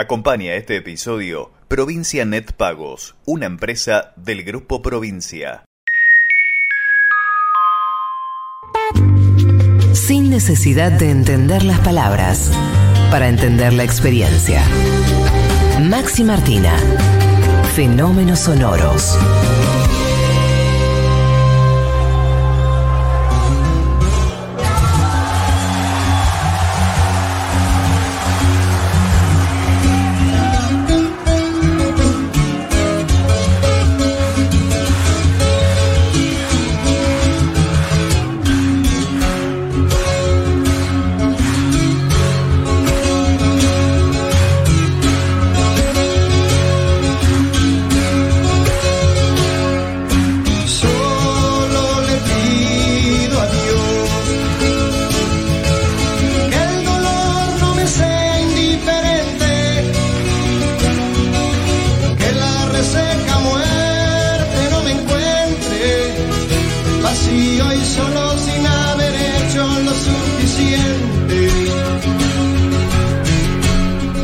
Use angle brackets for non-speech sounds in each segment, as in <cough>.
Acompaña este episodio Provincia Net Pagos, una empresa del Grupo Provincia. Sin necesidad de entender las palabras, para entender la experiencia. Maxi Martina, Fenómenos Sonoros.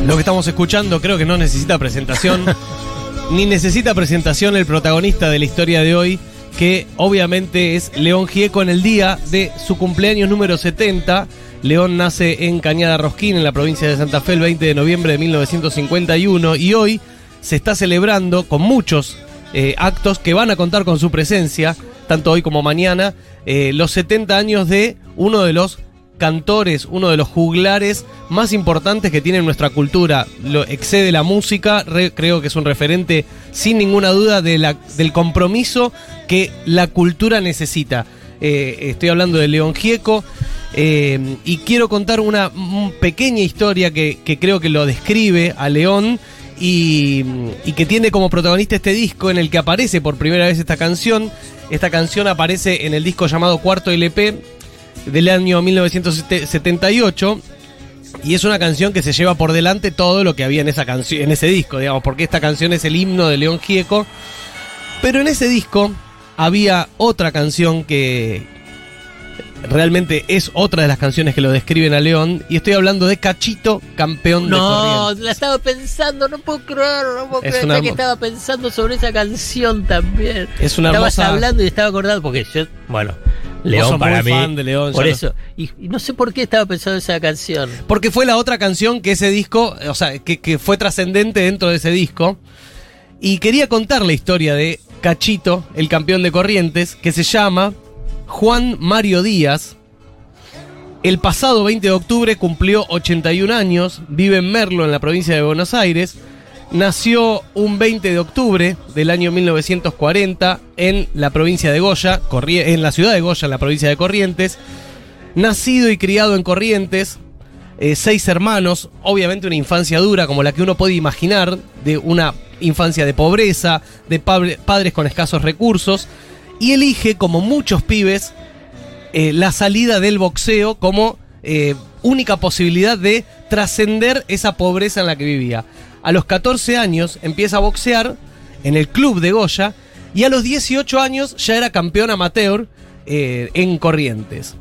Lo que estamos escuchando creo que no necesita presentación, <laughs> ni necesita presentación el protagonista de la historia de hoy, que obviamente es León Gieco en el día de su cumpleaños número 70. León nace en Cañada Rosquín, en la provincia de Santa Fe, el 20 de noviembre de 1951, y hoy se está celebrando con muchos eh, actos que van a contar con su presencia, tanto hoy como mañana, eh, los 70 años de uno de los cantores, uno de los juglares más importantes que tiene nuestra cultura. Lo excede la música, re- creo que es un referente sin ninguna duda de la- del compromiso que la cultura necesita. Eh, estoy hablando de León Gieco eh, y quiero contar una pequeña historia que, que creo que lo describe a León y, y que tiene como protagonista este disco en el que aparece por primera vez esta canción. Esta canción aparece en el disco llamado Cuarto LP del año 1978 y es una canción que se lleva por delante todo lo que había en esa en ese disco, digamos, porque esta canción es el himno de León Gieco. Pero en ese disco había otra canción que realmente es otra de las canciones que lo describen a León y estoy hablando de Cachito, campeón de No, corrientes. la estaba pensando, no puedo creer, no puedo creer una que estaba pensando sobre esa canción también. Es una Estabas hermosa- hablando y estaba acordando porque yo, bueno, sos León para muy mí. fan de León, por eso. Y, y no sé por qué estaba pensando en esa canción. Porque fue la otra canción que ese disco, o sea, que, que fue trascendente dentro de ese disco. Y quería contar la historia de Cachito, el campeón de Corrientes, que se llama Juan Mario Díaz. El pasado 20 de octubre cumplió 81 años, vive en Merlo, en la provincia de Buenos Aires. Nació un 20 de octubre del año 1940 en la provincia de Goya, en la ciudad de Goya, en la provincia de Corrientes. Nacido y criado en Corrientes, eh, seis hermanos, obviamente una infancia dura como la que uno puede imaginar, de una infancia de pobreza, de padres con escasos recursos, y elige, como muchos pibes, eh, la salida del boxeo como eh, única posibilidad de trascender esa pobreza en la que vivía. A los 14 años empieza a boxear en el club de Goya y a los 18 años ya era campeón amateur eh, en Corrientes.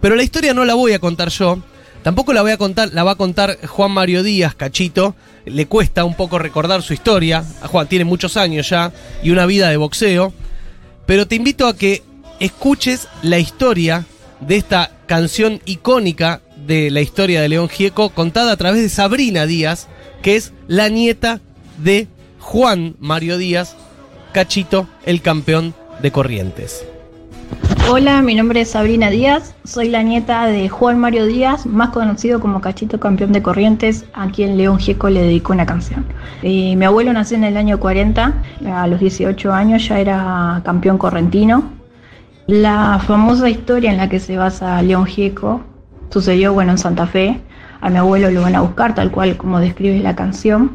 Pero la historia no la voy a contar yo, tampoco la voy a contar, la va a contar Juan Mario Díaz, Cachito. Le cuesta un poco recordar su historia. A Juan tiene muchos años ya y una vida de boxeo. Pero te invito a que escuches la historia de esta canción icónica de la historia de León Gieco, contada a través de Sabrina Díaz, que es la nieta de Juan Mario Díaz, Cachito, el campeón de Corrientes. Hola, mi nombre es Sabrina Díaz, soy la nieta de Juan Mario Díaz, más conocido como Cachito Campeón de Corrientes, a quien León Gieco le dedicó una canción. Eh, mi abuelo nació en el año 40, a los 18 años ya era campeón correntino. La famosa historia en la que se basa León Gieco sucedió bueno, en Santa Fe. A mi abuelo lo van a buscar, tal cual como describe la canción.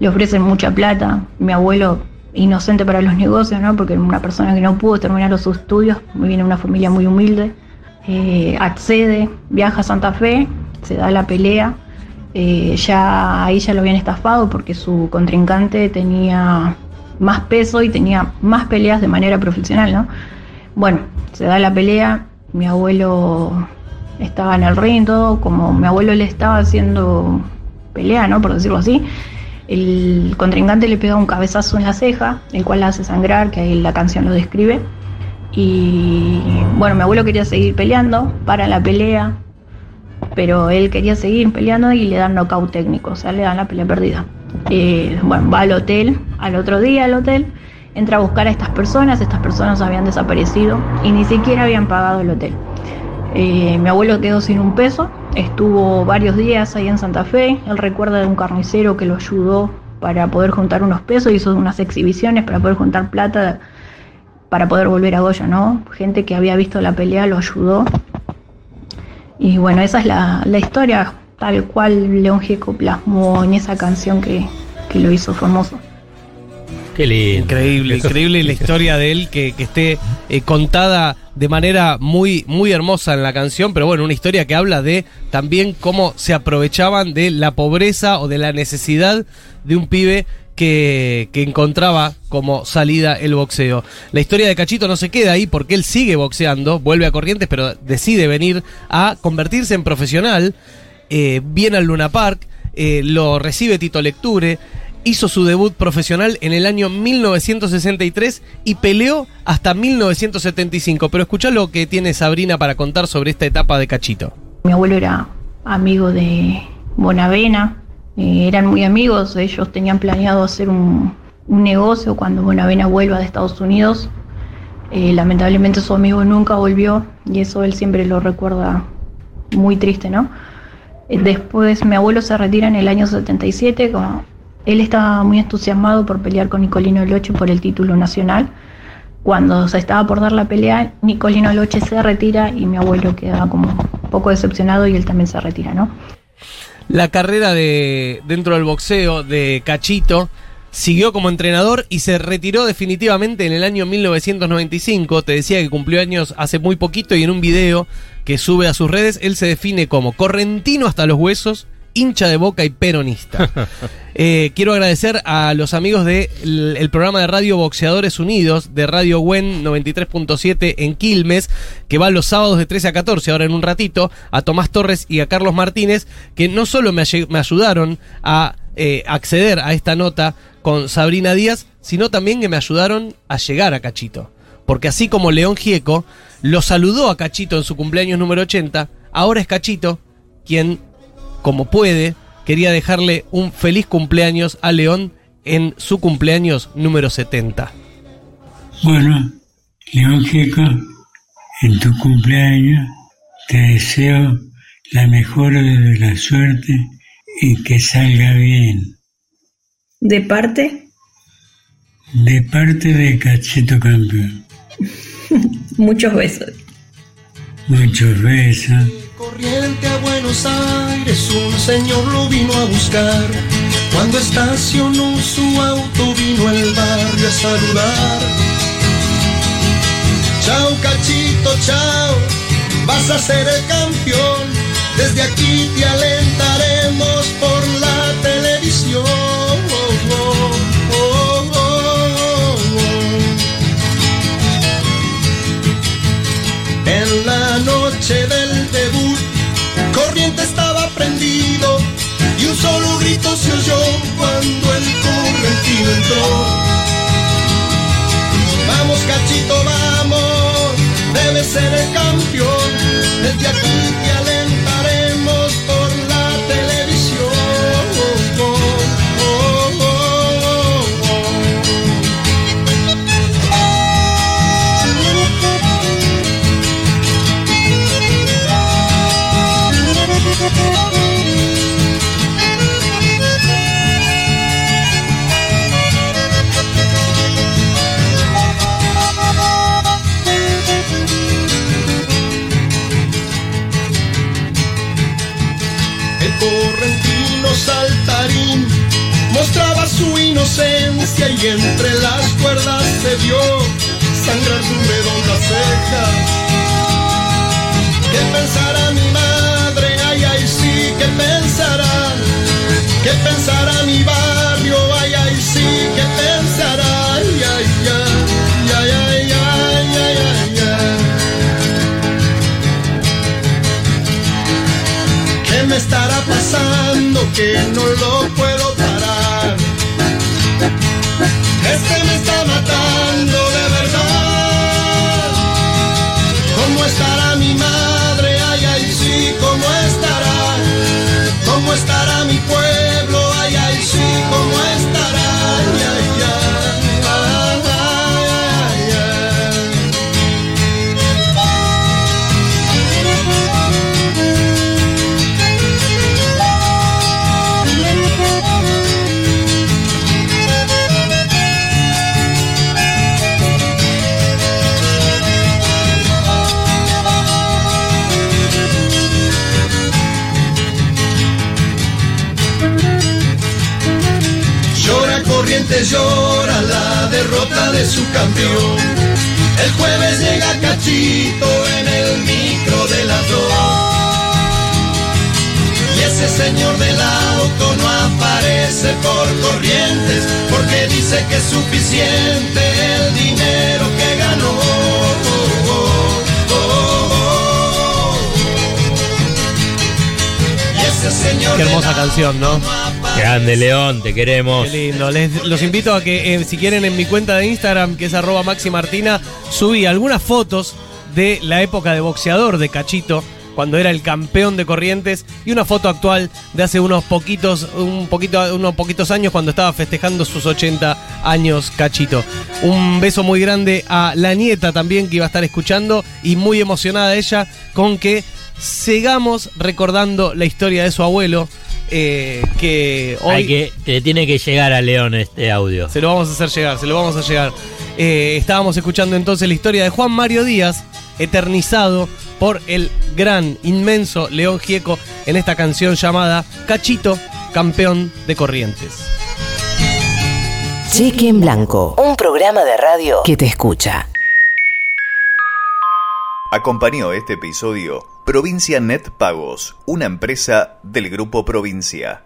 Le ofrecen mucha plata. Mi abuelo inocente para los negocios, ¿no? Porque una persona que no pudo terminar los estudios, viene de una familia muy humilde, eh, accede, viaja a Santa Fe, se da la pelea, eh, ya ahí ya lo habían estafado porque su contrincante tenía más peso y tenía más peleas de manera profesional, ¿no? Bueno, se da la pelea, mi abuelo estaba en el ring, todo, como mi abuelo le estaba haciendo pelea, ¿no? Por decirlo así. El contrincante le pega un cabezazo en la ceja, el cual la hace sangrar, que ahí la canción lo describe. Y bueno, mi abuelo quería seguir peleando, para la pelea, pero él quería seguir peleando y le dan knockout técnico, o sea, le dan la pelea perdida. Eh, bueno, va al hotel, al otro día al hotel, entra a buscar a estas personas, estas personas habían desaparecido y ni siquiera habían pagado el hotel. Eh, mi abuelo quedó sin un peso, estuvo varios días ahí en Santa Fe, él recuerda de un carnicero que lo ayudó para poder juntar unos pesos, hizo unas exhibiciones para poder juntar plata para poder volver a Goya, ¿no? Gente que había visto la pelea lo ayudó. Y bueno, esa es la, la historia tal cual León Gieco plasmó en esa canción que, que lo hizo famoso. Qué lindo. Increíble, increíble la historia de él que, que esté eh, contada de manera muy, muy hermosa en la canción, pero bueno, una historia que habla de también cómo se aprovechaban de la pobreza o de la necesidad de un pibe que, que encontraba como salida el boxeo. La historia de Cachito no se queda ahí porque él sigue boxeando, vuelve a Corrientes, pero decide venir a convertirse en profesional, eh, viene al Luna Park, eh, lo recibe Tito Lecture, hizo su debut profesional en el año 1963 y peleó hasta 1975. Pero escucha lo que tiene Sabrina para contar sobre esta etapa de Cachito. Mi abuelo era amigo de Bonavena, eh, eran muy amigos, ellos tenían planeado hacer un, negocio cuando Bonavena vuelva de Estados Unidos. Eh, lamentablemente su amigo nunca volvió y eso él siempre lo recuerda muy triste, ¿no? Eh, Después mi abuelo se retira en el año 77, como él estaba muy entusiasmado por pelear con Nicolino Loche por el título nacional. Cuando se estaba por dar la pelea, Nicolino Loche se retira y mi abuelo queda como un poco decepcionado y él también se retira, ¿no? La carrera de dentro del boxeo de Cachito siguió como entrenador y se retiró definitivamente en el año 1995. Te decía que cumplió años hace muy poquito y en un video que sube a sus redes él se define como correntino hasta los huesos, hincha de boca y peronista. <laughs> Eh, quiero agradecer a los amigos del el programa de Radio Boxeadores Unidos de Radio Gwen 93.7 en Quilmes, que va los sábados de 13 a 14, ahora en un ratito, a Tomás Torres y a Carlos Martínez, que no solo me ayudaron a eh, acceder a esta nota con Sabrina Díaz, sino también que me ayudaron a llegar a Cachito. Porque así como León Gieco lo saludó a Cachito en su cumpleaños número 80, ahora es Cachito quien, como puede, quería dejarle un feliz cumpleaños a León en su cumpleaños número 70. Bueno, León Gieco, en tu cumpleaños te deseo la mejor de la suerte y que salga bien. ¿De parte? De parte de Cachito Campeón. <laughs> Muchos besos. Muchos besos. Corriente a Buenos Aires, un señor lo vino a buscar. Cuando estacionó su auto, vino al barrio a saludar. Chao, cachito, chao, vas a ser el campeón. Desde aquí te cachito, vamos, debe ser el campeón. Desde aquí te alentaremos por la televisión. Inocencia y entre las cuerdas se vio sangrar su redonda ceja. ¿Qué pensará mi madre? Ay, ay, sí, ¿qué pensará? ¿Qué pensará mi barrio? Ay, ay, sí, ¿qué pensará? Ay, ay, ay, ay, ay, ay, ay, ay, ay. ¿Qué me estará pasando que no este me está matando. Corrientes llora la derrota de su campeón. El jueves llega Cachito en el micro de las dos. Y ese señor del auto no aparece por corrientes porque dice que es suficiente el dinero que ganó. Y ese señor Qué hermosa del canción, ¿no? Grande León, te queremos. Qué lindo. Les- los invito a que, eh, si quieren, en mi cuenta de Instagram, que es arroba Maxi Martina, subí algunas fotos de la época de boxeador de Cachito, cuando era el campeón de Corrientes, y una foto actual de hace unos poquitos, un poquito, unos poquitos años, cuando estaba festejando sus 80 años Cachito. Un beso muy grande a la nieta también que iba a estar escuchando y muy emocionada ella con que sigamos recordando la historia de su abuelo. Eh, que hoy Hay que, te tiene que llegar a León este audio. se lo vamos a hacer llegar, se lo vamos a llegar. Eh, estábamos escuchando entonces la historia de Juan Mario Díaz, eternizado por el gran, inmenso León Gieco en esta canción llamada Cachito, campeón de Corrientes. Cheque en Blanco. Un programa de radio que te escucha. Acompañó este episodio Provincia Net Pagos, una empresa del Grupo Provincia.